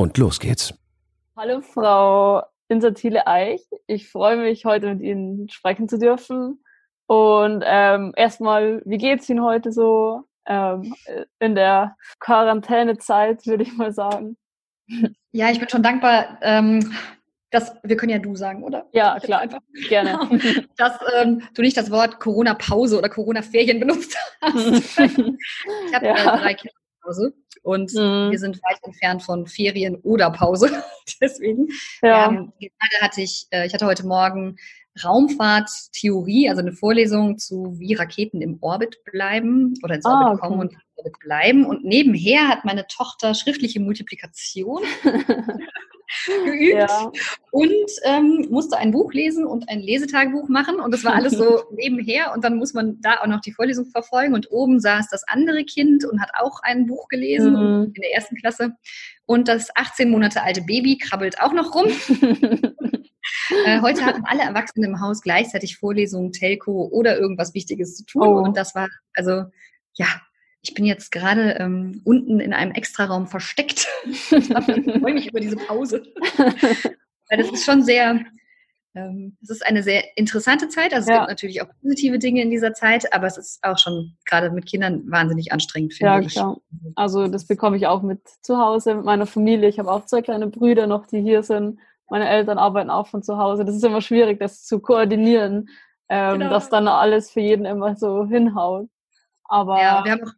Und los geht's. Hallo Frau Insatile Eich. Ich freue mich, heute mit Ihnen sprechen zu dürfen. Und ähm, erstmal, wie geht's Ihnen heute so ähm, in der Quarantänezeit, würde ich mal sagen? Ja, ich bin schon dankbar, ähm, dass wir können ja du sagen, oder? Ja, klar, einfach gerne. dass ähm, du nicht das Wort Corona-Pause oder Corona-Ferien benutzt hast. ich habe ja. äh, drei Kinder Pause und mhm. wir sind weit entfernt von Ferien oder Pause. Deswegen. Ja. Ähm, gerade hatte ich, äh, ich hatte heute Morgen Raumfahrttheorie, also eine Vorlesung zu wie Raketen im Orbit bleiben oder ins Orbit ah, okay. kommen und im Orbit bleiben. Und nebenher hat meine Tochter schriftliche Multiplikation geübt ja. und ähm, musste ein Buch lesen und ein Lesetagebuch machen. Und das war alles so nebenher. Und dann muss man da auch noch die Vorlesung verfolgen. Und oben saß das andere Kind und hat auch ein Buch gelesen mhm. in der ersten Klasse. Und das 18 Monate alte Baby krabbelt auch noch rum. äh, heute hatten alle Erwachsenen im Haus gleichzeitig Vorlesungen, Telco oder irgendwas Wichtiges zu tun. Oh. Und das war, also, ja, ich bin jetzt gerade ähm, unten in einem Extraraum versteckt. ich freue mich über diese Pause. Weil das ist schon sehr, ähm, es ist eine sehr interessante Zeit. Also es ja. gibt natürlich auch positive Dinge in dieser Zeit, aber es ist auch schon gerade mit Kindern wahnsinnig anstrengend, finde ja, ich. Klar. Also das bekomme ich auch mit zu Hause, mit meiner Familie. Ich habe auch zwei kleine Brüder noch, die hier sind. Meine Eltern arbeiten auch von zu Hause. Das ist immer schwierig, das zu koordinieren, ähm, genau. dass dann alles für jeden immer so hinhaut. Aber ja, wir haben auch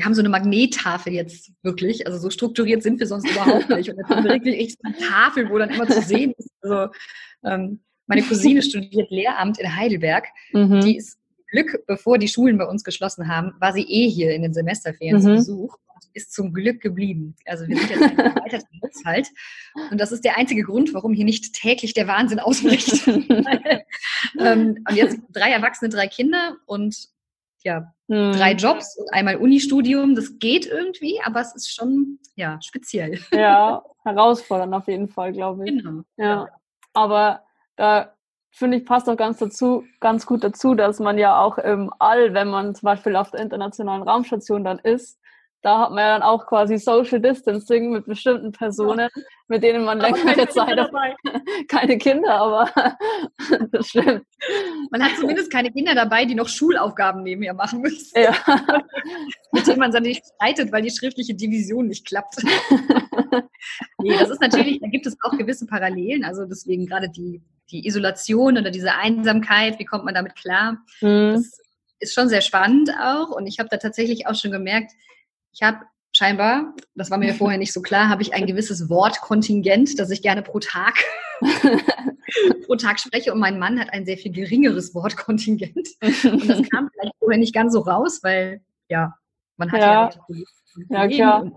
wir haben so eine Magnettafel jetzt wirklich. Also so strukturiert sind wir sonst überhaupt nicht. Und jetzt haben wir wirklich echt eine Tafel, wo dann immer zu sehen ist. Also, ähm, meine Cousine studiert Lehramt in Heidelberg. Mhm. Die ist Glück, bevor die Schulen bei uns geschlossen haben, war sie eh hier in den Semesterferien mhm. zu Besuch und ist zum Glück geblieben. Also wir sind jetzt ein erweiterten Haushalt. Und das ist der einzige Grund, warum hier nicht täglich der Wahnsinn ausbricht. ähm, und jetzt drei Erwachsene, drei Kinder und ja, hm. drei Jobs und einmal Unistudium. Das geht irgendwie, aber es ist schon, ja, speziell. Ja, herausfordernd auf jeden Fall, glaube ich. Genau. Ja. Aber da finde ich, passt auch ganz dazu, ganz gut dazu, dass man ja auch im All, wenn man zum Beispiel auf der internationalen Raumstation dann ist, da hat man ja dann auch quasi Social Distancing mit bestimmten Personen, mit denen man längere Zeit dabei. keine Kinder, aber das stimmt. Man hat zumindest keine Kinder dabei, die noch Schulaufgaben nebenher machen müssen. Ja. mit denen man dann nicht streitet, weil die schriftliche Division nicht klappt. nee, das ist natürlich, da gibt es auch gewisse Parallelen, also deswegen gerade die, die Isolation oder diese Einsamkeit, wie kommt man damit klar? Mhm. Das ist schon sehr spannend auch und ich habe da tatsächlich auch schon gemerkt, ich habe scheinbar, das war mir vorher nicht so klar, habe ich ein gewisses Wortkontingent, das ich gerne pro Tag pro Tag spreche und mein Mann hat ein sehr viel geringeres Wortkontingent und das kam vielleicht vorher nicht ganz so raus, weil ja, man hat ja, ja, ja klar. Und,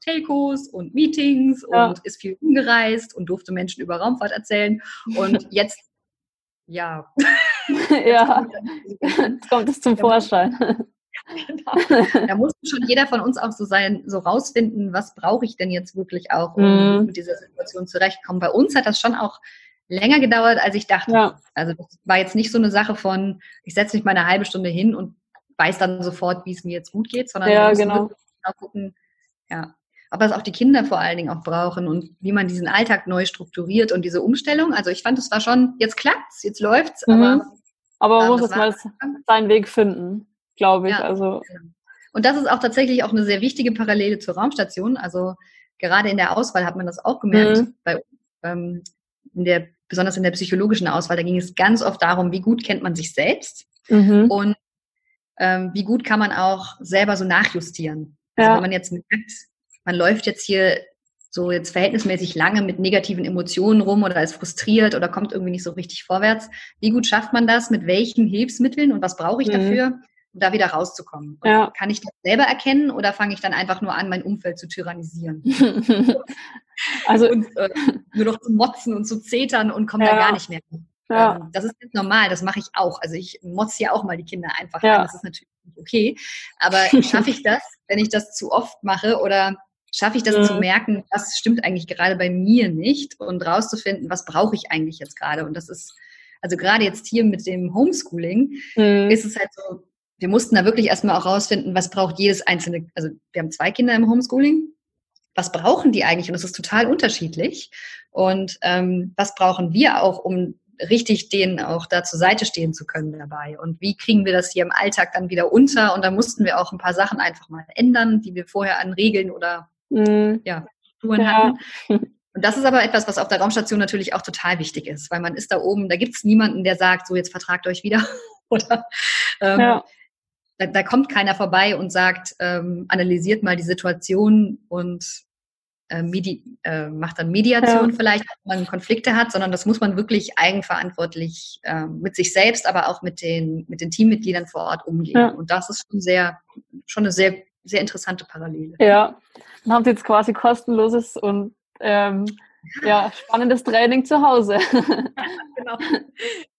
Telcos und Meetings ja. und ist viel umgereist und durfte Menschen über Raumfahrt erzählen und jetzt ja. ja, jetzt kommt es zum Vorschein. Genau. Da muss schon jeder von uns auch so sein, so rausfinden, was brauche ich denn jetzt wirklich auch, um mhm. mit dieser Situation zurechtkommen. Bei uns hat das schon auch länger gedauert, als ich dachte. Ja. Also das war jetzt nicht so eine Sache von, ich setze mich mal eine halbe Stunde hin und weiß dann sofort, wie es mir jetzt gut geht, sondern ja, genau. genau gucken, ja, ob was auch die Kinder vor allen Dingen auch brauchen und wie man diesen Alltag neu strukturiert und diese Umstellung. Also ich fand, es war schon, jetzt klappt's, jetzt läuft's, mhm. aber aber man muss jetzt mal seinen Weg finden glaube ich. Ja, also. Genau. Und das ist auch tatsächlich auch eine sehr wichtige Parallele zur Raumstation. Also gerade in der Auswahl hat man das auch gemerkt. Mhm. Bei, ähm, in der, besonders in der psychologischen Auswahl, da ging es ganz oft darum, wie gut kennt man sich selbst mhm. und ähm, wie gut kann man auch selber so nachjustieren. Also ja. wenn man jetzt merkt, man läuft jetzt hier so jetzt verhältnismäßig lange mit negativen Emotionen rum oder ist frustriert oder kommt irgendwie nicht so richtig vorwärts. Wie gut schafft man das? Mit welchen Hilfsmitteln und was brauche ich mhm. dafür? Um da wieder rauszukommen. Ja. Kann ich das selber erkennen oder fange ich dann einfach nur an, mein Umfeld zu tyrannisieren? also und, äh, nur noch zu motzen und zu zetern und komme ja. da gar nicht mehr. Ja. Ähm, das ist jetzt normal, das mache ich auch. Also ich motze ja auch mal die Kinder einfach ja. an. Das ist natürlich okay. Aber schaffe ich das, wenn ich das zu oft mache oder schaffe ich das mhm. zu merken, was stimmt eigentlich gerade bei mir nicht und rauszufinden, was brauche ich eigentlich jetzt gerade? Und das ist, also gerade jetzt hier mit dem Homeschooling, mhm. ist es halt so, wir mussten da wirklich erstmal auch rausfinden, was braucht jedes einzelne, also wir haben zwei Kinder im Homeschooling, was brauchen die eigentlich? Und das ist total unterschiedlich. Und ähm, was brauchen wir auch, um richtig denen auch da zur Seite stehen zu können dabei. Und wie kriegen wir das hier im Alltag dann wieder unter? Und da mussten wir auch ein paar Sachen einfach mal ändern, die wir vorher an Regeln oder mhm. ja, Strukturen ja. hatten. Und das ist aber etwas, was auf der Raumstation natürlich auch total wichtig ist, weil man ist da oben, da gibt es niemanden, der sagt, so jetzt vertragt euch wieder. oder ähm, ja. Da, da, kommt keiner vorbei und sagt, ähm, analysiert mal die Situation und äh, Medi äh, macht dann Mediation ja. vielleicht, wenn man Konflikte hat, sondern das muss man wirklich eigenverantwortlich äh, mit sich selbst, aber auch mit den, mit den Teammitgliedern vor Ort umgehen. Ja. Und das ist schon sehr, schon eine sehr, sehr interessante Parallele. Ja, dann haben Sie jetzt quasi kostenloses und ähm, ja, spannendes Training zu Hause. genau.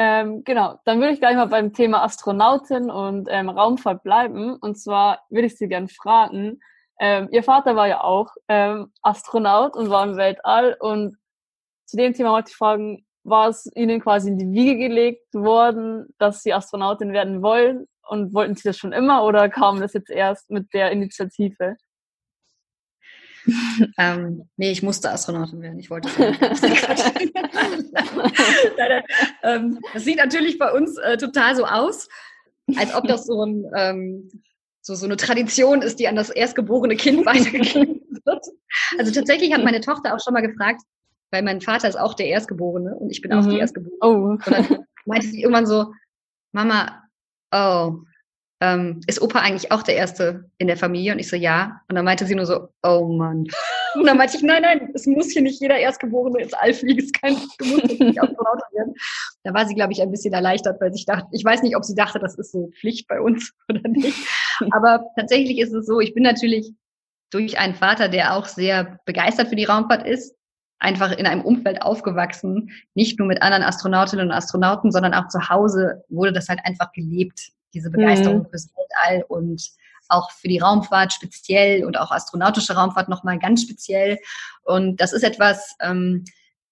Ähm, genau, dann würde ich gleich mal beim Thema Astronautin und ähm, Raumfahrt bleiben. Und zwar würde ich Sie gerne fragen, ähm, ihr Vater war ja auch ähm, Astronaut und war im Weltall. Und zu dem Thema wollte ich fragen, war es Ihnen quasi in die Wiege gelegt worden, dass Sie Astronautin werden wollen? Und wollten Sie das schon immer oder kam das jetzt erst mit der Initiative? ähm, nee, ich musste Astronautin werden. Ich wollte ähm, Das sieht natürlich bei uns äh, total so aus, als ob das so ein ähm, so, so eine Tradition ist, die an das erstgeborene Kind weitergegeben wird. Also tatsächlich hat meine Tochter auch schon mal gefragt, weil mein Vater ist auch der Erstgeborene und ich bin mhm. auch die mhm. Erstgeborene. Oh. Und dann meinte sie irgendwann so, Mama, oh, ähm, ist Opa eigentlich auch der Erste in der Familie? Und ich so, ja. Und dann meinte sie nur so, oh Mann. Und dann meinte ich, nein, nein, es muss hier nicht jeder Erstgeborene ins All fliegen, es kann, nicht Astronaut werden. Da war sie, glaube ich, ein bisschen erleichtert, weil ich dachte, ich weiß nicht, ob sie dachte, das ist so Pflicht bei uns oder nicht. Aber tatsächlich ist es so, ich bin natürlich durch einen Vater, der auch sehr begeistert für die Raumfahrt ist, einfach in einem Umfeld aufgewachsen, nicht nur mit anderen Astronautinnen und Astronauten, sondern auch zu Hause wurde das halt einfach gelebt, diese Begeisterung mhm. fürs Weltall und auch für die Raumfahrt speziell und auch astronautische Raumfahrt nochmal ganz speziell. Und das ist etwas, ähm,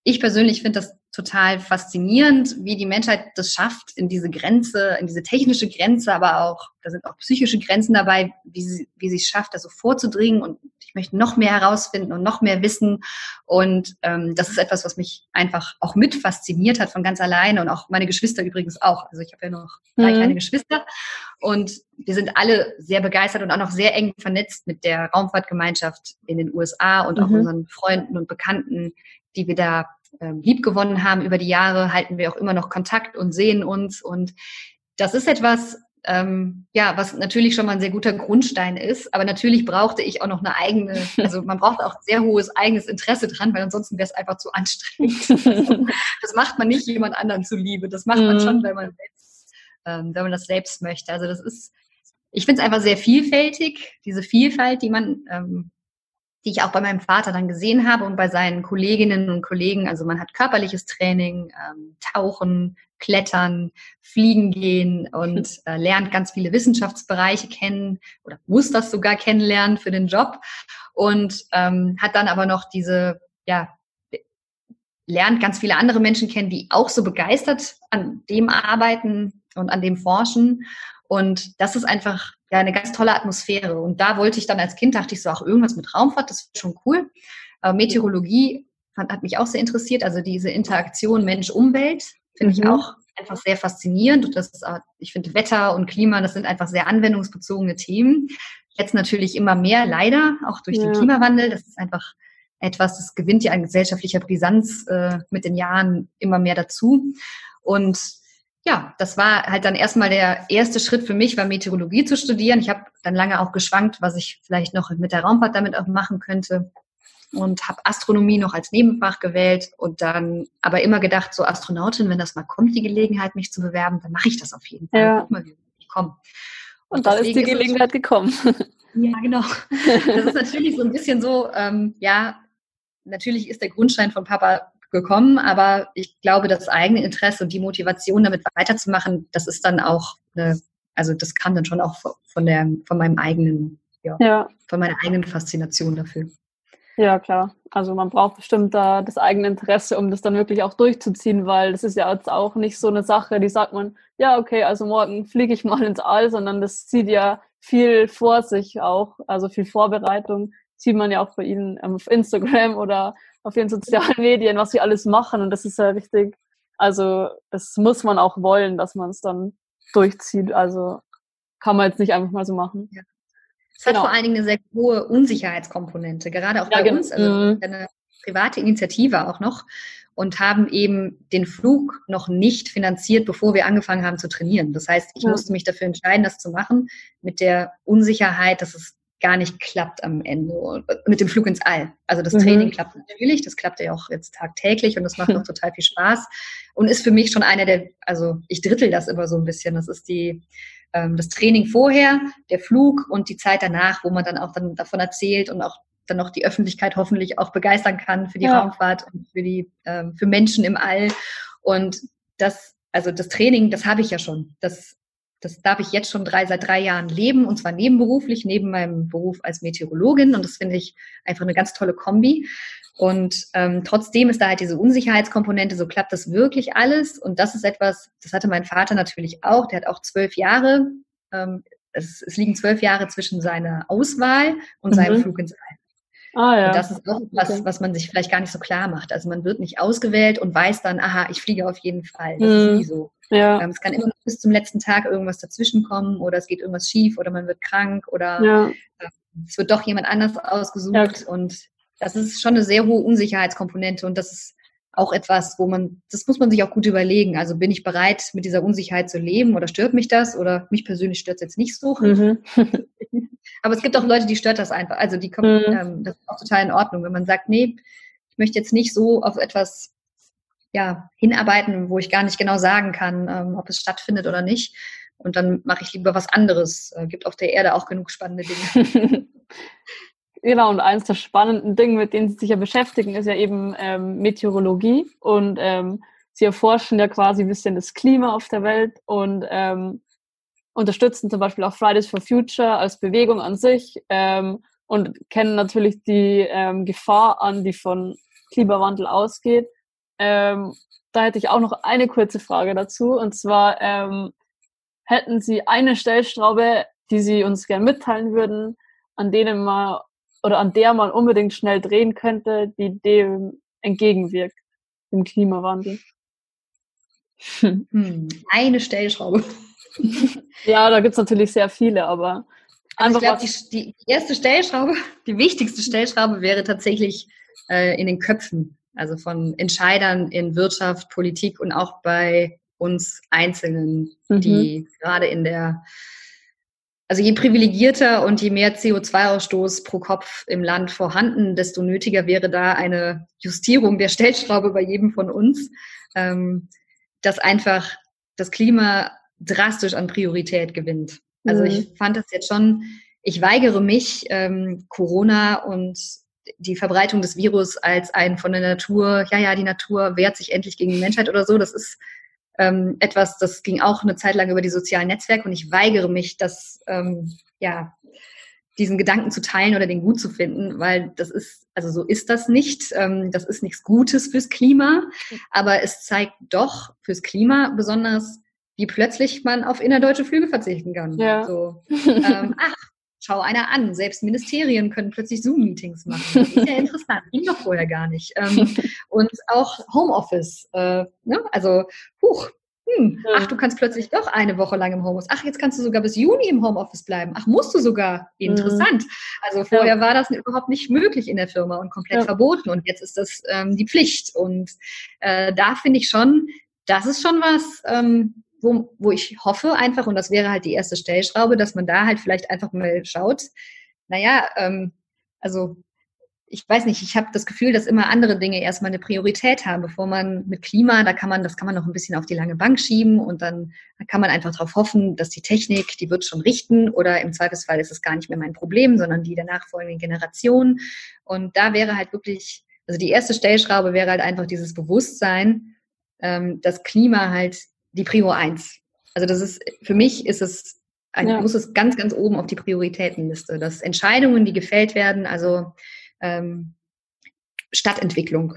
ich persönlich finde das total faszinierend, wie die Menschheit das schafft, in diese Grenze, in diese technische Grenze, aber auch, da sind auch psychische Grenzen dabei, wie sie, wie sie es schafft, da so vorzudringen und ich möchte noch mehr herausfinden und noch mehr wissen. Und ähm, das ist etwas, was mich einfach auch mit fasziniert hat von ganz alleine und auch meine Geschwister übrigens auch. Also ich habe ja noch drei mhm. kleine Geschwister und wir sind alle sehr begeistert und auch noch sehr eng vernetzt mit der Raumfahrtgemeinschaft in den USA und auch mhm. unseren Freunden und Bekannten, die wir da ähm, lieb gewonnen haben über die Jahre, halten wir auch immer noch Kontakt und sehen uns. Und das ist etwas, ähm, ja, was natürlich schon mal ein sehr guter Grundstein ist. Aber natürlich brauchte ich auch noch eine eigene, also man braucht auch sehr hohes eigenes Interesse dran, weil ansonsten wäre es einfach zu anstrengend. das macht man nicht jemand anderen zuliebe. Das macht man schon, mhm. wenn man selbst, ähm, wenn man das selbst möchte. Also das ist, ich finde es einfach sehr vielfältig, diese Vielfalt, die man ähm, die ich auch bei meinem Vater dann gesehen habe und bei seinen Kolleginnen und Kollegen. Also man hat körperliches Training, ähm, Tauchen, Klettern, Fliegen gehen und äh, lernt ganz viele Wissenschaftsbereiche kennen oder muss das sogar kennenlernen für den Job und ähm, hat dann aber noch diese, ja, lernt ganz viele andere Menschen kennen, die auch so begeistert an dem arbeiten und an dem forschen. Und das ist einfach ja eine ganz tolle Atmosphäre. Und da wollte ich dann als Kind, dachte ich so, auch irgendwas mit Raumfahrt, das ist schon cool. Äh, Meteorologie fand, hat mich auch sehr interessiert, also diese Interaktion Mensch-Umwelt finde mhm. ich auch einfach sehr faszinierend. Und das ist, ich finde, Wetter und Klima, das sind einfach sehr anwendungsbezogene Themen. Jetzt natürlich immer mehr, leider, auch durch ja. den Klimawandel. Das ist einfach etwas, das gewinnt ja an gesellschaftlicher Brisanz äh, mit den Jahren immer mehr dazu. Und ja, das war halt dann erstmal der erste Schritt für mich, war Meteorologie zu studieren. Ich habe dann lange auch geschwankt, was ich vielleicht noch mit der Raumfahrt damit auch machen könnte und habe Astronomie noch als Nebenfach gewählt und dann aber immer gedacht, so Astronautin, wenn das mal kommt, die Gelegenheit, mich zu bewerben, dann mache ich das auf jeden Fall. Ja. Mal, bekommen. Und, und dann ist die Gelegenheit gekommen. Ja, genau. Das ist natürlich so ein bisschen so, ähm, ja, natürlich ist der Grundstein von Papa gekommen, aber ich glaube, das eigene Interesse und die Motivation, damit weiterzumachen, das ist dann auch, eine, also das kam dann schon auch von der, von meinem eigenen, ja, ja. von meiner eigenen Faszination dafür. Ja, klar. Also man braucht bestimmt da das eigene Interesse, um das dann wirklich auch durchzuziehen, weil das ist ja jetzt auch nicht so eine Sache, die sagt man, ja, okay, also morgen fliege ich mal ins All, sondern das zieht ja viel vor sich auch, also viel Vorbereitung sieht man ja auch bei ihnen auf Instagram oder auf den sozialen Medien, was sie alles machen und das ist ja richtig, also das muss man auch wollen, dass man es dann durchzieht, also kann man jetzt nicht einfach mal so machen. Ja. Es genau. hat vor allen Dingen eine sehr hohe Unsicherheitskomponente, gerade auch bei ja, uns, also mhm. eine private Initiative auch noch und haben eben den Flug noch nicht finanziert, bevor wir angefangen haben zu trainieren. Das heißt, ich ja. musste mich dafür entscheiden, das zu machen, mit der Unsicherheit, dass es gar nicht klappt am Ende mit dem Flug ins All. Also das mhm. Training klappt natürlich, das klappt ja auch jetzt tagtäglich und das macht auch total viel Spaß und ist für mich schon einer der, also ich drittel das immer so ein bisschen. Das ist die ähm, das Training vorher, der Flug und die Zeit danach, wo man dann auch dann davon erzählt und auch dann noch die Öffentlichkeit hoffentlich auch begeistern kann für die ja. Raumfahrt und für die ähm, für Menschen im All. Und das, also das Training, das habe ich ja schon. Das das darf ich jetzt schon drei, seit drei Jahren leben und zwar nebenberuflich, neben meinem Beruf als Meteorologin und das finde ich einfach eine ganz tolle Kombi. Und ähm, trotzdem ist da halt diese Unsicherheitskomponente, so klappt das wirklich alles und das ist etwas, das hatte mein Vater natürlich auch, der hat auch zwölf Jahre, ähm, es, es liegen zwölf Jahre zwischen seiner Auswahl und mhm. seinem Flug ins All. Ah, ja. Und das ist auch was, okay. was man sich vielleicht gar nicht so klar macht. Also man wird nicht ausgewählt und weiß dann, aha, ich fliege auf jeden Fall. Das mhm. ist nie so. Ja. Ähm, es kann immer bis zum letzten Tag irgendwas dazwischenkommen oder es geht irgendwas schief oder man wird krank oder ja. äh, es wird doch jemand anders ausgesucht und das ist schon eine sehr hohe Unsicherheitskomponente und das ist auch etwas, wo man, das muss man sich auch gut überlegen. Also bin ich bereit, mit dieser Unsicherheit zu leben oder stört mich das oder mich persönlich stört es jetzt nicht so. Mhm. Aber es gibt auch Leute, die stört das einfach. Also die kommen, mhm. ähm, das ist auch total in Ordnung, wenn man sagt, nee, ich möchte jetzt nicht so auf etwas ja, hinarbeiten, wo ich gar nicht genau sagen kann, ähm, ob es stattfindet oder nicht. Und dann mache ich lieber was anderes. Äh, gibt auf der Erde auch genug spannende Dinge. genau, und eines der spannenden Dinge, mit denen Sie sich ja beschäftigen, ist ja eben ähm, Meteorologie. Und ähm, Sie erforschen ja quasi ein bisschen das Klima auf der Welt und ähm, unterstützen zum Beispiel auch Fridays for Future als Bewegung an sich ähm, und kennen natürlich die ähm, Gefahr an, die von Klimawandel ausgeht. Ähm, da hätte ich auch noch eine kurze Frage dazu. Und zwar ähm, hätten Sie eine Stellschraube, die Sie uns gerne mitteilen würden, an denen man oder an der man unbedingt schnell drehen könnte, die dem entgegenwirkt, dem Klimawandel? Hm, eine Stellschraube. ja, da gibt es natürlich sehr viele, aber also ich glaube, die, die, erste Stellschraube, die wichtigste Stellschraube wäre tatsächlich äh, in den Köpfen also von Entscheidern in Wirtschaft, Politik und auch bei uns Einzelnen, mhm. die gerade in der, also je privilegierter und je mehr CO2-Ausstoß pro Kopf im Land vorhanden, desto nötiger wäre da eine Justierung der Stellschraube bei jedem von uns, ähm, dass einfach das Klima drastisch an Priorität gewinnt. Also mhm. ich fand das jetzt schon, ich weigere mich, ähm, Corona und die Verbreitung des Virus als ein von der Natur, ja, ja, die Natur wehrt sich endlich gegen die Menschheit oder so. Das ist ähm, etwas, das ging auch eine Zeit lang über die sozialen Netzwerke und ich weigere mich, das, ähm, ja, diesen Gedanken zu teilen oder den gut zu finden, weil das ist, also so ist das nicht. Ähm, das ist nichts Gutes fürs Klima, aber es zeigt doch fürs Klima besonders, wie plötzlich man auf innerdeutsche Flüge verzichten kann. Ja. So, ähm, ach, schau einer an. Selbst Ministerien können plötzlich Zoom-Meetings machen. Das ist ja interessant. Ging doch vorher gar nicht. Ähm, und auch Homeoffice. Äh, ne? Also, huch, hm, ach, du kannst plötzlich doch eine Woche lang im Homeoffice. Ach, jetzt kannst du sogar bis Juni im Homeoffice bleiben. Ach, musst du sogar. Interessant. Also vorher war das überhaupt nicht möglich in der Firma und komplett ja. verboten. Und jetzt ist das ähm, die Pflicht. Und äh, da finde ich schon, das ist schon was, ähm, wo, wo ich hoffe einfach, und das wäre halt die erste Stellschraube, dass man da halt vielleicht einfach mal schaut, naja, ähm, also ich weiß nicht, ich habe das Gefühl, dass immer andere Dinge erstmal eine Priorität haben, bevor man mit Klima, da kann man, das kann man noch ein bisschen auf die lange Bank schieben und dann kann man einfach darauf hoffen, dass die Technik, die wird schon richten oder im Zweifelsfall ist es gar nicht mehr mein Problem, sondern die der nachfolgenden Generation. Und da wäre halt wirklich, also die erste Stellschraube wäre halt einfach dieses Bewusstsein, ähm, das Klima halt die Prio eins. Also das ist, für mich ist es, ein, ja. muss es ganz, ganz oben auf die Prioritätenliste, dass Entscheidungen, die gefällt werden, also ähm, Stadtentwicklung.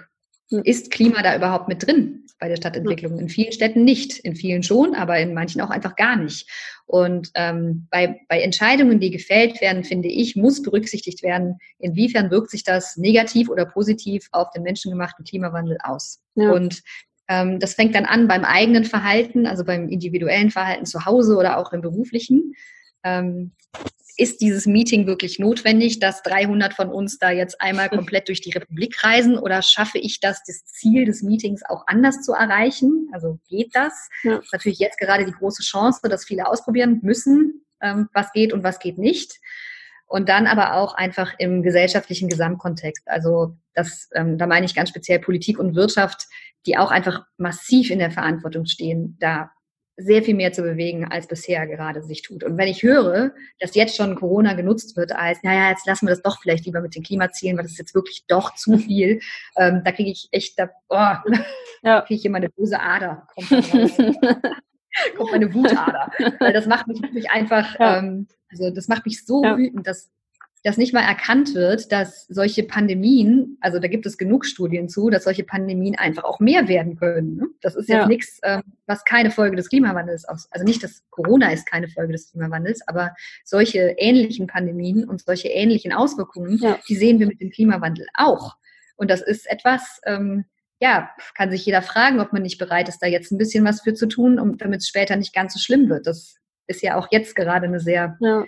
Hm. Ist Klima da überhaupt mit drin bei der Stadtentwicklung? In vielen Städten nicht, in vielen schon, aber in manchen auch einfach gar nicht. Und ähm, bei, bei Entscheidungen, die gefällt werden, finde ich, muss berücksichtigt werden, inwiefern wirkt sich das negativ oder positiv auf den menschengemachten Klimawandel aus. Ja. Und das fängt dann an beim eigenen Verhalten, also beim individuellen Verhalten zu Hause oder auch im beruflichen. Ähm, ist dieses Meeting wirklich notwendig, dass 300 von uns da jetzt einmal komplett durch die Republik reisen oder schaffe ich das, das Ziel des Meetings auch anders zu erreichen? Also geht das? Ja. Das ist natürlich jetzt gerade die große Chance, dass viele ausprobieren müssen, ähm, was geht und was geht nicht. Und dann aber auch einfach im gesellschaftlichen Gesamtkontext. Also das, ähm, da meine ich ganz speziell Politik und Wirtschaft, die auch einfach massiv in der Verantwortung stehen, da sehr viel mehr zu bewegen, als bisher gerade sich tut. Und wenn ich höre, dass jetzt schon Corona genutzt wird als, naja, jetzt lassen wir das doch vielleicht lieber mit den Klimazielen, weil das ist jetzt wirklich doch zu viel, ähm, da kriege ich echt, da oh, ja. kriege ich immer eine böse Ader. Kommt, kommt meine Wutader. Weil das macht mich wirklich einfach, ja. ähm, also das macht mich so ja. wütend, dass dass nicht mal erkannt wird, dass solche Pandemien, also da gibt es genug Studien zu, dass solche Pandemien einfach auch mehr werden können. Ne? Das ist jetzt ja. nichts, ähm, was keine Folge des Klimawandels ist. Also nicht, dass Corona ist keine Folge des Klimawandels, aber solche ähnlichen Pandemien und solche ähnlichen Auswirkungen, ja. die sehen wir mit dem Klimawandel auch. Und das ist etwas, ähm, ja, kann sich jeder fragen, ob man nicht bereit ist, da jetzt ein bisschen was für zu tun, um, damit es später nicht ganz so schlimm wird. Das ist ja auch jetzt gerade eine sehr ja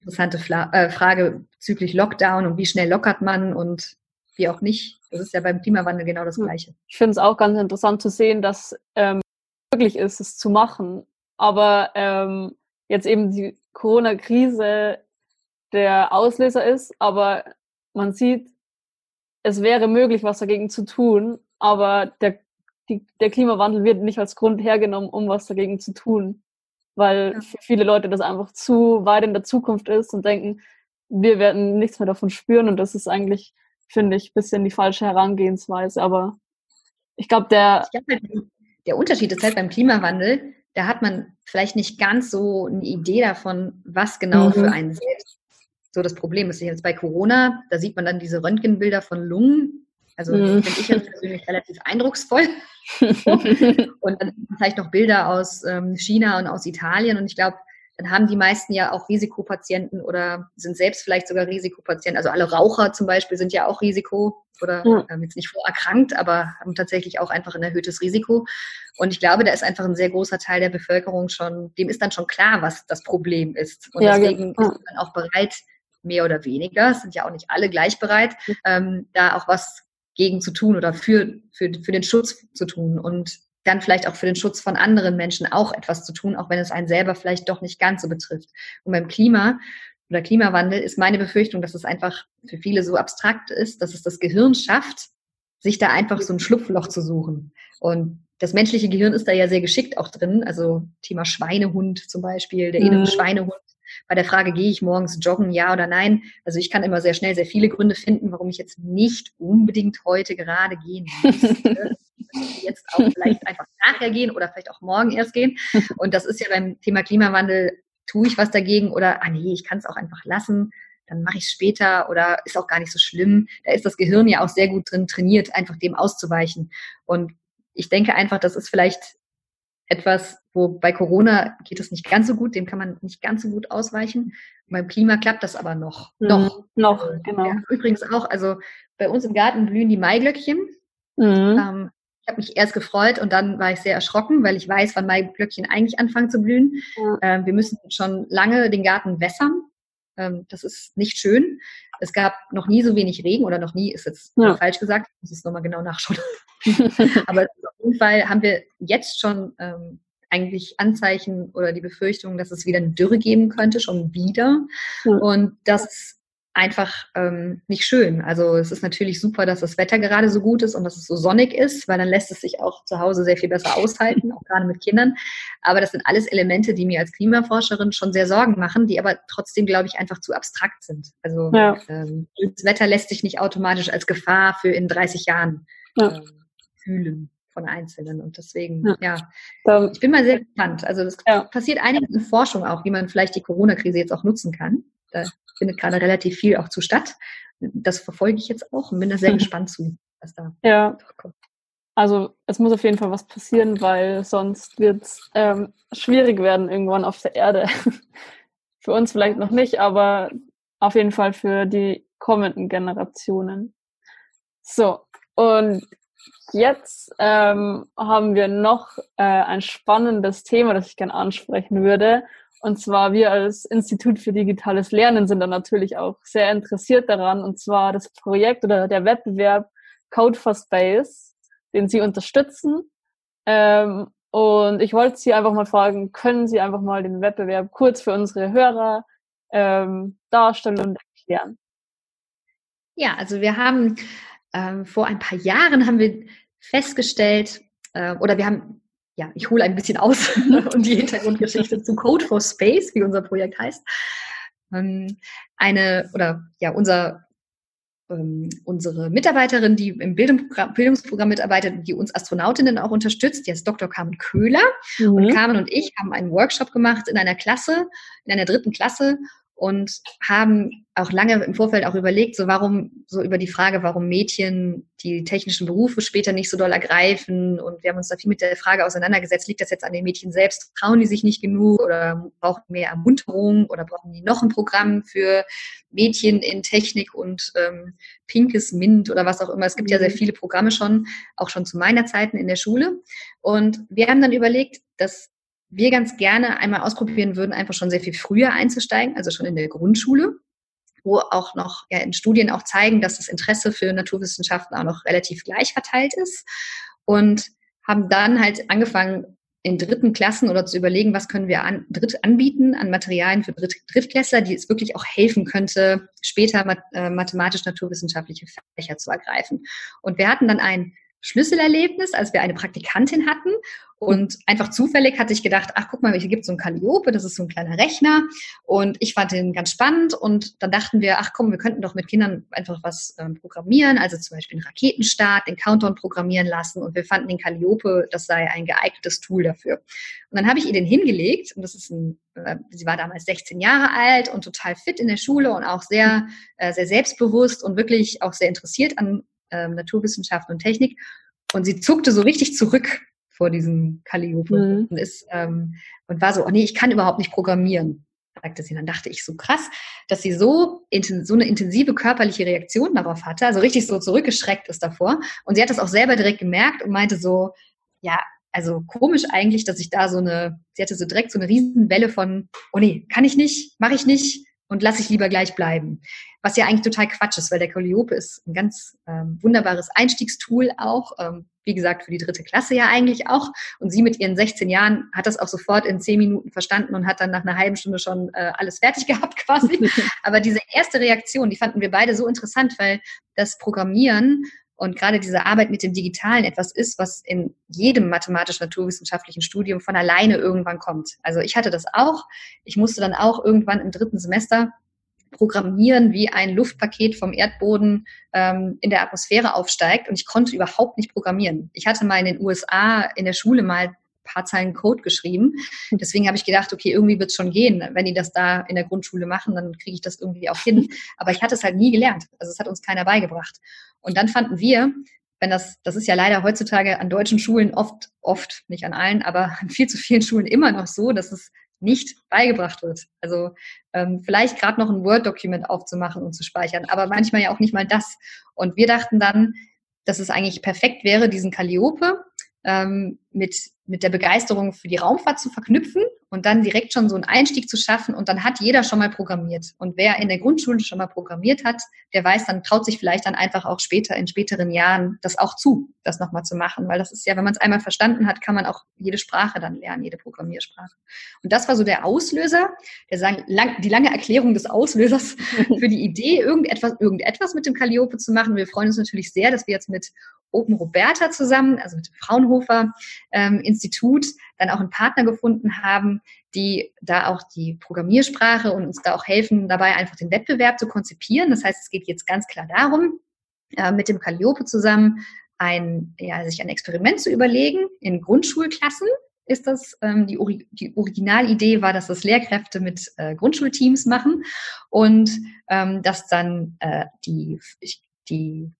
interessante Fla äh, Frage bezüglich Lockdown und wie schnell lockert man und wie auch nicht. Das ist ja beim Klimawandel genau das Gleiche. Ich finde es auch ganz interessant zu sehen, dass ähm, möglich ist, es zu machen. Aber ähm, jetzt eben die Corona-Krise der Auslöser ist, aber man sieht, es wäre möglich, was dagegen zu tun, aber der, die, der Klimawandel wird nicht als Grund hergenommen, um was dagegen zu tun weil ja. für viele Leute das einfach zu weit in der Zukunft ist und denken, wir werden nichts mehr davon spüren und das ist eigentlich, finde ich, ein bisschen die falsche Herangehensweise. Aber ich glaube, der. Der Unterschied ist halt beim Klimawandel, da hat man vielleicht nicht ganz so eine Idee davon, was genau mhm. für einen selbst so das Problem ist. Jetzt bei Corona, da sieht man dann diese Röntgenbilder von Lungen. Also mhm. finde ich jetzt persönlich relativ eindrucksvoll. und dann vielleicht noch Bilder aus ähm, China und aus Italien. Und ich glaube, dann haben die meisten ja auch Risikopatienten oder sind selbst vielleicht sogar Risikopatienten. Also alle Raucher zum Beispiel sind ja auch Risiko oder ja. ähm, jetzt nicht vorerkrankt, aber haben tatsächlich auch einfach ein erhöhtes Risiko. Und ich glaube, da ist einfach ein sehr großer Teil der Bevölkerung schon, dem ist dann schon klar, was das Problem ist. Und ja, deswegen ja. ist man auch bereit, mehr oder weniger, es sind ja auch nicht alle gleich bereit, ähm, da auch was gegen zu tun oder für, für, für den Schutz zu tun und dann vielleicht auch für den Schutz von anderen Menschen auch etwas zu tun, auch wenn es einen selber vielleicht doch nicht ganz so betrifft. Und beim Klima oder Klimawandel ist meine Befürchtung, dass es einfach für viele so abstrakt ist, dass es das Gehirn schafft, sich da einfach so ein Schlupfloch zu suchen. Und das menschliche Gehirn ist da ja sehr geschickt auch drin. Also Thema Schweinehund zum Beispiel, der innere mhm. Schweinehund bei der Frage, gehe ich morgens joggen, ja oder nein? Also ich kann immer sehr schnell sehr viele Gründe finden, warum ich jetzt nicht unbedingt heute gerade gehen müsste. jetzt auch vielleicht einfach nachher gehen oder vielleicht auch morgen erst gehen. Und das ist ja beim Thema Klimawandel, tue ich was dagegen oder, ah nee, ich kann es auch einfach lassen, dann mache ich es später oder ist auch gar nicht so schlimm. Da ist das Gehirn ja auch sehr gut drin trainiert, einfach dem auszuweichen. Und ich denke einfach, das ist vielleicht etwas, wo bei Corona geht es nicht ganz so gut, dem kann man nicht ganz so gut ausweichen. Beim Klima klappt das aber noch. Mhm, noch. Noch, genau. Ja, übrigens auch, also bei uns im Garten blühen die Maiglöckchen. Mhm. Ähm, ich habe mich erst gefreut und dann war ich sehr erschrocken, weil ich weiß, wann Maiglöckchen eigentlich anfangen zu blühen. Ja. Ähm, wir müssen schon lange den Garten wässern. Ähm, das ist nicht schön. Es gab noch nie so wenig Regen oder noch nie ist jetzt ja. falsch gesagt. Ich muss es nochmal genau nachschauen. Aber auf jeden Fall haben wir jetzt schon ähm, eigentlich Anzeichen oder die Befürchtung, dass es wieder eine Dürre geben könnte, schon wieder. Ja. Und das einfach ähm, nicht schön. Also es ist natürlich super, dass das Wetter gerade so gut ist und dass es so sonnig ist, weil dann lässt es sich auch zu Hause sehr viel besser aushalten, auch gerade mit Kindern. Aber das sind alles Elemente, die mir als Klimaforscherin schon sehr Sorgen machen, die aber trotzdem, glaube ich, einfach zu abstrakt sind. Also ja. ähm, das Wetter lässt sich nicht automatisch als Gefahr für in 30 Jahren ja. ähm, fühlen von Einzelnen. Und deswegen, ja, ja ich bin mal sehr gespannt. Also es passiert einiges in Forschung auch, wie man vielleicht die Corona-Krise jetzt auch nutzen kann. Da findet gerade relativ viel auch zu statt. Das verfolge ich jetzt auch und bin da sehr gespannt zu, was da ja. kommt. Also es muss auf jeden Fall was passieren, weil sonst wird es ähm, schwierig werden irgendwann auf der Erde. für uns vielleicht noch nicht, aber auf jeden Fall für die kommenden Generationen. So, und jetzt ähm, haben wir noch äh, ein spannendes Thema, das ich gerne ansprechen würde. Und zwar wir als Institut für digitales Lernen sind dann natürlich auch sehr interessiert daran. Und zwar das Projekt oder der Wettbewerb Code for Space, den Sie unterstützen. Ähm, und ich wollte Sie einfach mal fragen, können Sie einfach mal den Wettbewerb kurz für unsere Hörer ähm, darstellen und erklären? Ja, also wir haben ähm, vor ein paar Jahren haben wir festgestellt, äh, oder wir haben ja, ich hole ein bisschen aus und die Hintergrundgeschichte zu Code for Space, wie unser Projekt heißt. Ähm, eine, oder ja, unser, ähm, unsere Mitarbeiterin, die im Bildungsprogramm, Bildungsprogramm mitarbeitet, die uns Astronautinnen auch unterstützt, die ist Dr. Carmen Köhler. Mhm. Und Carmen und ich haben einen Workshop gemacht in einer Klasse, in einer dritten Klasse und haben auch lange im Vorfeld auch überlegt, so warum, so über die Frage, warum Mädchen die technischen Berufe später nicht so doll ergreifen. Und wir haben uns da viel mit der Frage auseinandergesetzt, liegt das jetzt an den Mädchen selbst? Trauen die sich nicht genug oder brauchen mehr Ermunterung oder brauchen die noch ein Programm für Mädchen in Technik und ähm, pinkes Mint oder was auch immer. Es gibt ja sehr mhm. viele Programme schon, auch schon zu meiner Zeiten in der Schule. Und wir haben dann überlegt, dass wir ganz gerne einmal ausprobieren würden, einfach schon sehr viel früher einzusteigen, also schon in der Grundschule, wo auch noch ja, in Studien auch zeigen, dass das Interesse für Naturwissenschaften auch noch relativ gleich verteilt ist. Und haben dann halt angefangen, in dritten Klassen oder zu überlegen, was können wir an, dritt anbieten an Materialien für Dritt, Drittklässler, die es wirklich auch helfen könnte, später äh, mathematisch-naturwissenschaftliche Fächer zu ergreifen. Und wir hatten dann ein Schlüsselerlebnis, als wir eine Praktikantin hatten. Und einfach zufällig hatte ich gedacht, ach guck mal, hier gibt es so ein Calliope, das ist so ein kleiner Rechner. Und ich fand den ganz spannend. Und dann dachten wir, ach komm, wir könnten doch mit Kindern einfach was ähm, programmieren, also zum Beispiel einen Raketenstart, den Countdown programmieren lassen. Und wir fanden den Calliope, das sei ein geeignetes Tool dafür. Und dann habe ich ihr den hingelegt. Und das ist ein, äh, sie war damals 16 Jahre alt und total fit in der Schule und auch sehr, äh, sehr selbstbewusst und wirklich auch sehr interessiert an ähm, Naturwissenschaften und Technik. Und sie zuckte so richtig zurück vor diesem Calliope mhm. und, ist, ähm, und war so, oh nee, ich kann überhaupt nicht programmieren, sagte sie. Dann dachte ich so krass, dass sie so, so eine intensive körperliche Reaktion darauf hatte, also richtig so zurückgeschreckt ist davor. Und sie hat das auch selber direkt gemerkt und meinte so, ja, also komisch eigentlich, dass ich da so eine, sie hatte so direkt so eine Riesenwelle von, oh nee, kann ich nicht, mache ich nicht, und lasse ich lieber gleich bleiben. Was ja eigentlich total Quatsch ist, weil der Calliope ist ein ganz ähm, wunderbares Einstiegstool auch. Ähm, wie gesagt, für die dritte Klasse ja eigentlich auch. Und sie mit ihren 16 Jahren hat das auch sofort in 10 Minuten verstanden und hat dann nach einer halben Stunde schon äh, alles fertig gehabt quasi. Aber diese erste Reaktion, die fanden wir beide so interessant, weil das Programmieren und gerade diese Arbeit mit dem Digitalen etwas ist, was in jedem mathematisch-naturwissenschaftlichen Studium von alleine irgendwann kommt. Also ich hatte das auch. Ich musste dann auch irgendwann im dritten Semester programmieren, wie ein Luftpaket vom Erdboden ähm, in der Atmosphäre aufsteigt. Und ich konnte überhaupt nicht programmieren. Ich hatte mal in den USA in der Schule mal paar Zeilen Code geschrieben. Deswegen habe ich gedacht, okay, irgendwie wird es schon gehen. Wenn die das da in der Grundschule machen, dann kriege ich das irgendwie auch hin. Aber ich hatte es halt nie gelernt. Also es hat uns keiner beigebracht. Und dann fanden wir, wenn das, das ist ja leider heutzutage an deutschen Schulen oft, oft, nicht an allen, aber an viel zu vielen Schulen immer noch so, dass es nicht beigebracht wird. Also ähm, vielleicht gerade noch ein Word-Dokument aufzumachen und zu speichern, aber manchmal ja auch nicht mal das. Und wir dachten dann, dass es eigentlich perfekt wäre, diesen Calliope ähm, mit, mit der Begeisterung für die Raumfahrt zu verknüpfen und dann direkt schon so einen Einstieg zu schaffen und dann hat jeder schon mal programmiert. Und wer in der Grundschule schon mal programmiert hat, der weiß, dann traut sich vielleicht dann einfach auch später, in späteren Jahren, das auch zu, das nochmal zu machen. Weil das ist ja, wenn man es einmal verstanden hat, kann man auch jede Sprache dann lernen, jede Programmiersprache. Und das war so der Auslöser, der sagen, lang, die lange Erklärung des Auslösers für die Idee, irgendetwas, irgendetwas mit dem Calliope zu machen. Wir freuen uns natürlich sehr, dass wir jetzt mit Open Roberta zusammen, also mit dem Fraunhofer ähm, Institut, dann auch einen Partner gefunden haben, die da auch die Programmiersprache und uns da auch helfen, dabei einfach den Wettbewerb zu konzipieren. Das heißt, es geht jetzt ganz klar darum, äh, mit dem Calliope zusammen ein, ja, sich ein Experiment zu überlegen in Grundschulklassen. Ist das ähm, die, Ori die Originalidee war, dass das Lehrkräfte mit äh, Grundschulteams machen und ähm, dass dann äh, die, die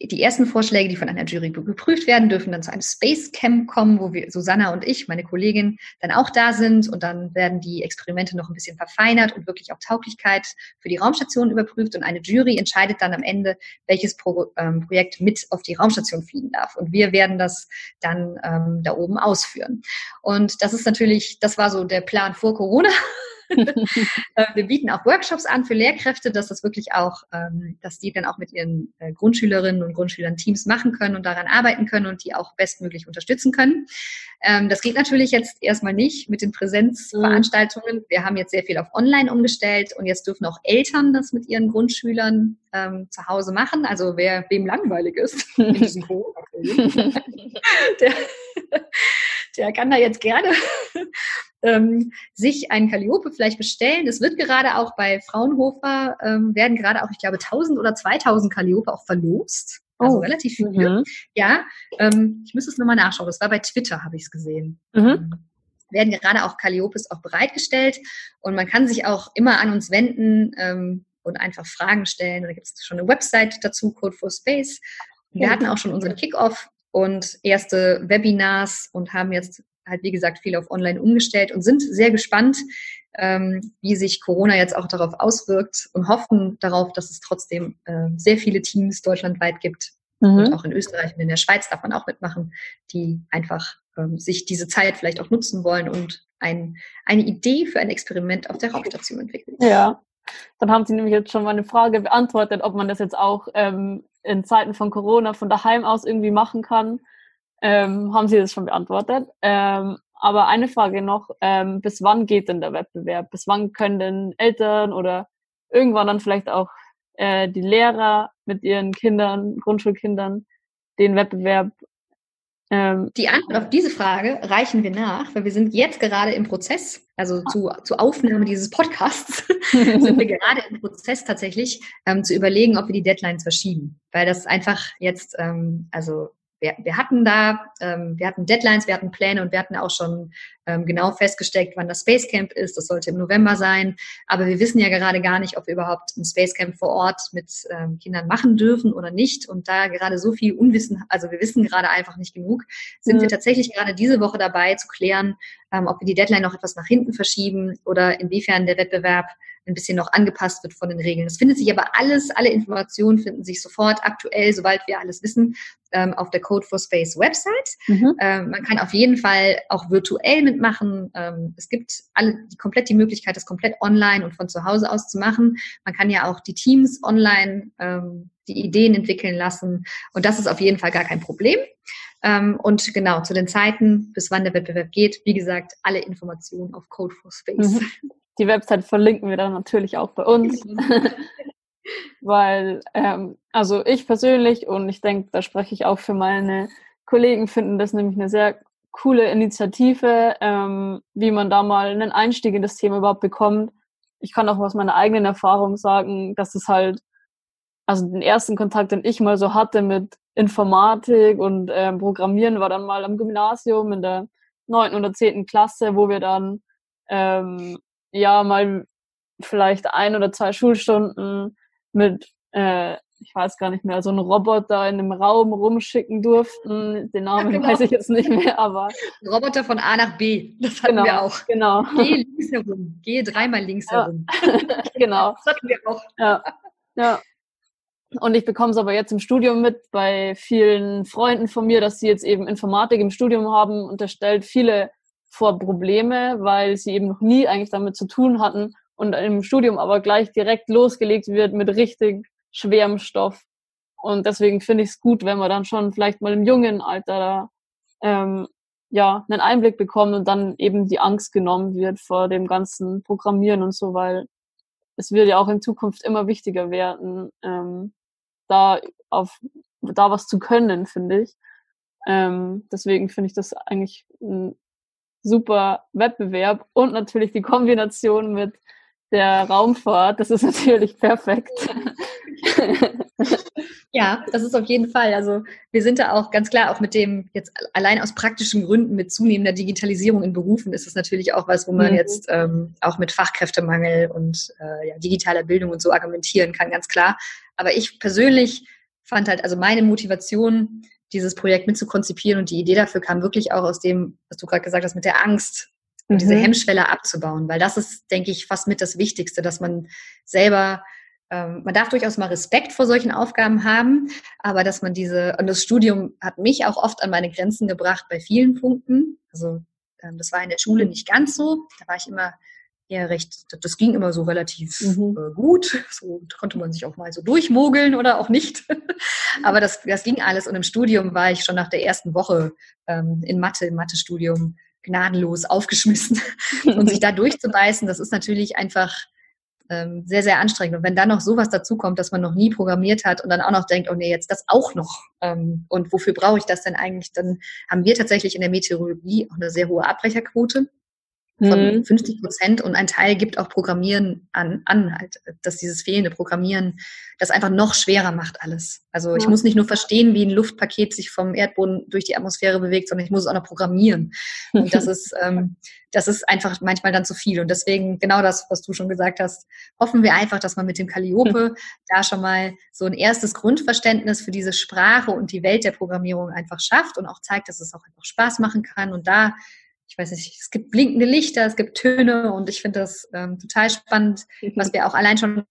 die ersten Vorschläge, die von einer Jury geprüft werden, dürfen dann zu einem Space Camp kommen, wo wir, Susanna und ich, meine Kollegin, dann auch da sind und dann werden die Experimente noch ein bisschen verfeinert und wirklich auch Tauglichkeit für die Raumstation überprüft und eine Jury entscheidet dann am Ende, welches Pro, ähm, Projekt mit auf die Raumstation fliegen darf. Und wir werden das dann ähm, da oben ausführen. Und das ist natürlich, das war so der Plan vor Corona. Äh, wir bieten auch Workshops an für Lehrkräfte, dass das wirklich auch, ähm, dass die dann auch mit ihren äh, Grundschülerinnen und Grundschülern Teams machen können und daran arbeiten können und die auch bestmöglich unterstützen können. Ähm, das geht natürlich jetzt erstmal nicht mit den Präsenzveranstaltungen. Wir haben jetzt sehr viel auf Online umgestellt und jetzt dürfen auch Eltern das mit ihren Grundschülern ähm, zu Hause machen. Also wer wem langweilig ist in diesem der, der kann da jetzt gerne ähm, sich einen Calliope vielleicht bestellen. Es wird gerade auch bei Fraunhofer, ähm, werden gerade auch, ich glaube, 1000 oder 2000 Calliope auch verlost. Also oh. relativ viel. Mhm. Ja, ähm, ich müsste es nochmal nachschauen. Das war bei Twitter, habe ich es gesehen. Mhm. Ähm, werden gerade auch Calliopes auch bereitgestellt und man kann sich auch immer an uns wenden ähm, und einfach Fragen stellen. Da gibt es schon eine Website dazu, Code for Space. Wir hatten auch schon unseren Kickoff und erste Webinars und haben jetzt halt, wie gesagt, viel auf Online umgestellt und sind sehr gespannt, ähm, wie sich Corona jetzt auch darauf auswirkt und hoffen darauf, dass es trotzdem äh, sehr viele Teams deutschlandweit gibt. Mhm. Und auch in Österreich und in der Schweiz darf man auch mitmachen, die einfach ähm, sich diese Zeit vielleicht auch nutzen wollen und ein, eine Idee für ein Experiment auf der Raumstation entwickeln. Ja, dann haben Sie nämlich jetzt schon mal eine Frage beantwortet, ob man das jetzt auch ähm, in Zeiten von Corona von daheim aus irgendwie machen kann ähm, haben Sie das schon beantwortet. Ähm, aber eine Frage noch, ähm, bis wann geht denn der Wettbewerb? Bis wann können denn Eltern oder irgendwann dann vielleicht auch äh, die Lehrer mit ihren Kindern, Grundschulkindern, den Wettbewerb ähm, die Antwort auf diese Frage reichen wir nach, weil wir sind jetzt gerade im Prozess, also zu, zu Aufnahme dieses Podcasts, sind wir gerade im Prozess tatsächlich ähm, zu überlegen, ob wir die Deadlines verschieben. Weil das einfach jetzt, ähm, also wir, wir hatten da, ähm, wir hatten Deadlines, wir hatten Pläne und wir hatten auch schon ähm, genau festgesteckt, wann das Space Camp ist. Das sollte im November sein. Aber wir wissen ja gerade gar nicht, ob wir überhaupt ein Space Camp vor Ort mit ähm, Kindern machen dürfen oder nicht. Und da gerade so viel Unwissen, also wir wissen gerade einfach nicht genug, sind mhm. wir tatsächlich gerade diese Woche dabei zu klären, ähm, ob wir die Deadline noch etwas nach hinten verschieben oder inwiefern der Wettbewerb ein bisschen noch angepasst wird von den Regeln. Das findet sich aber alles, alle Informationen finden sich sofort aktuell, sobald wir alles wissen, ähm, auf der Code for Space Website. Mhm. Ähm, man kann auf jeden Fall auch virtuell mitmachen. Ähm, es gibt alle die komplett die Möglichkeit, das komplett online und von zu Hause aus zu machen. Man kann ja auch die Teams online die Ideen entwickeln lassen. Und das ist auf jeden Fall gar kein Problem. Und genau, zu den Zeiten, bis wann der Wettbewerb geht, wie gesagt, alle Informationen auf Code for Space. Mhm. Die Website verlinken wir dann natürlich auch bei uns. Weil, ähm, also ich persönlich und ich denke, da spreche ich auch für meine Kollegen, finden das nämlich eine sehr coole Initiative, ähm, wie man da mal einen Einstieg in das Thema überhaupt bekommt. Ich kann auch aus meiner eigenen Erfahrung sagen, dass es halt, also den ersten Kontakt, den ich mal so hatte mit Informatik und ähm, Programmieren, war dann mal am Gymnasium in der neunten oder zehnten Klasse, wo wir dann ähm, ja mal vielleicht ein oder zwei Schulstunden mit, äh, ich weiß gar nicht mehr, so einen Roboter in einem Raum rumschicken durften. Den Namen ja, genau. weiß ich jetzt nicht mehr, aber. Roboter von A nach B, das hatten genau, wir auch. Genau. Geh links herum, geh dreimal links ja. herum. genau. Das hatten wir auch. Ja. ja. Und ich bekomme es aber jetzt im Studium mit bei vielen Freunden von mir, dass sie jetzt eben Informatik im Studium haben und da stellt viele vor Probleme, weil sie eben noch nie eigentlich damit zu tun hatten und im Studium aber gleich direkt losgelegt wird mit richtig schwerem Stoff. Und deswegen finde ich es gut, wenn man dann schon vielleicht mal im jungen Alter da, ähm, ja, einen Einblick bekommt und dann eben die Angst genommen wird vor dem ganzen Programmieren und so, weil es wird ja auch in Zukunft immer wichtiger werden, ähm, da auf da was zu können, finde ich. Ähm, deswegen finde ich das eigentlich ein super Wettbewerb und natürlich die Kombination mit der Raumfahrt, das ist natürlich perfekt. Ja, das ist auf jeden Fall. Also wir sind da auch ganz klar, auch mit dem jetzt allein aus praktischen Gründen mit zunehmender Digitalisierung in Berufen ist es natürlich auch was, wo man mhm. jetzt ähm, auch mit Fachkräftemangel und äh, ja, digitaler Bildung und so argumentieren kann, ganz klar. Aber ich persönlich fand halt, also meine Motivation, dieses Projekt mit zu konzipieren und die Idee dafür kam wirklich auch aus dem, was du gerade gesagt hast, mit der Angst mhm. diese Hemmschwelle abzubauen, weil das ist, denke ich, fast mit das Wichtigste, dass man selber ähm, man darf durchaus mal Respekt vor solchen Aufgaben haben, aber dass man diese, und das Studium hat mich auch oft an meine Grenzen gebracht bei vielen Punkten. Also ähm, das war in der Schule nicht ganz so. Da war ich immer eher recht, das ging immer so relativ mhm. äh, gut. So konnte man sich auch mal so durchmogeln oder auch nicht. aber das, das ging alles. Und im Studium war ich schon nach der ersten Woche ähm, in Mathe, im Mathestudium gnadenlos aufgeschmissen. und sich da durchzubeißen, das ist natürlich einfach ähm, sehr, sehr anstrengend. Und wenn dann noch sowas dazukommt, dass man noch nie programmiert hat und dann auch noch denkt, oh nee, jetzt das auch noch. Ähm, und wofür brauche ich das denn eigentlich? Dann haben wir tatsächlich in der Meteorologie auch eine sehr hohe Abbrecherquote von mhm. 50 Prozent und ein Teil gibt auch Programmieren an, an halt, dass dieses fehlende Programmieren das einfach noch schwerer macht alles. Also ich muss nicht nur verstehen, wie ein Luftpaket sich vom Erdboden durch die Atmosphäre bewegt, sondern ich muss es auch noch programmieren. Und das ist, ähm, das ist einfach manchmal dann zu viel. Und deswegen genau das, was du schon gesagt hast, hoffen wir einfach, dass man mit dem Calliope da schon mal so ein erstes Grundverständnis für diese Sprache und die Welt der Programmierung einfach schafft und auch zeigt, dass es auch einfach Spaß machen kann und da ich weiß nicht, es gibt blinkende Lichter, es gibt Töne und ich finde das ähm, total spannend, mhm. was wir auch allein schon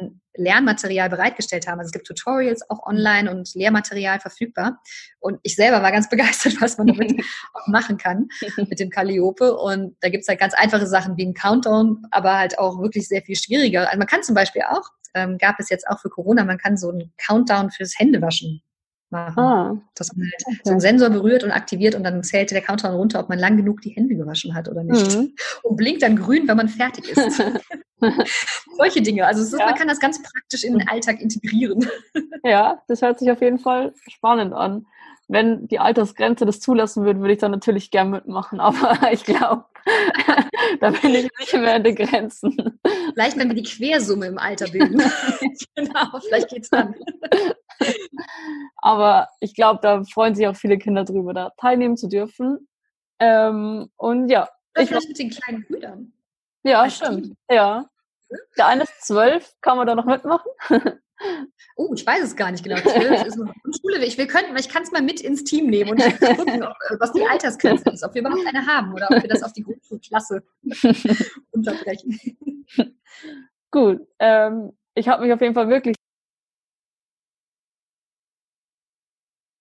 an Lernmaterial bereitgestellt haben. Also es gibt Tutorials auch online und Lehrmaterial verfügbar. Und ich selber war ganz begeistert, was man damit auch machen kann mit dem Calliope. Und da gibt es halt ganz einfache Sachen wie ein Countdown, aber halt auch wirklich sehr viel schwieriger. Also man kann zum Beispiel auch, ähm, gab es jetzt auch für Corona, man kann so einen Countdown fürs Händewaschen machen. Ah, dass man halt okay. so einen Sensor berührt und aktiviert und dann zählt der Countdown runter, ob man lang genug die Hände gewaschen hat oder nicht. Mhm. Und blinkt dann grün, wenn man fertig ist. Solche Dinge. Also ist, ja. man kann das ganz praktisch in den Alltag integrieren. Ja, das hört sich auf jeden Fall spannend an. Wenn die Altersgrenze das zulassen würde, würde ich dann natürlich gern mitmachen. Aber ich glaube, da bin ich nicht mehr in den Grenzen. Vielleicht, wenn wir die Quersumme im Alter bilden. genau, vielleicht geht's dann. Aber ich glaube, da freuen sich auch viele Kinder drüber, da teilnehmen zu dürfen. Ähm, und ja. Ich mit den kleinen Brüdern. Ja, stimmt. Ja. Der eine ist zwölf, kann man da noch mitmachen? Oh, ich weiß es gar nicht genau. Zwölf ist noch Schule. Ich, wir könnten, ich kann es mal mit ins Team nehmen und gucken, ob, äh, was die Altersgrenze ist, ob wir überhaupt eine haben oder ob wir das auf die Grundschulklasse unterbrechen. Gut. Ähm, ich habe mich auf jeden Fall wirklich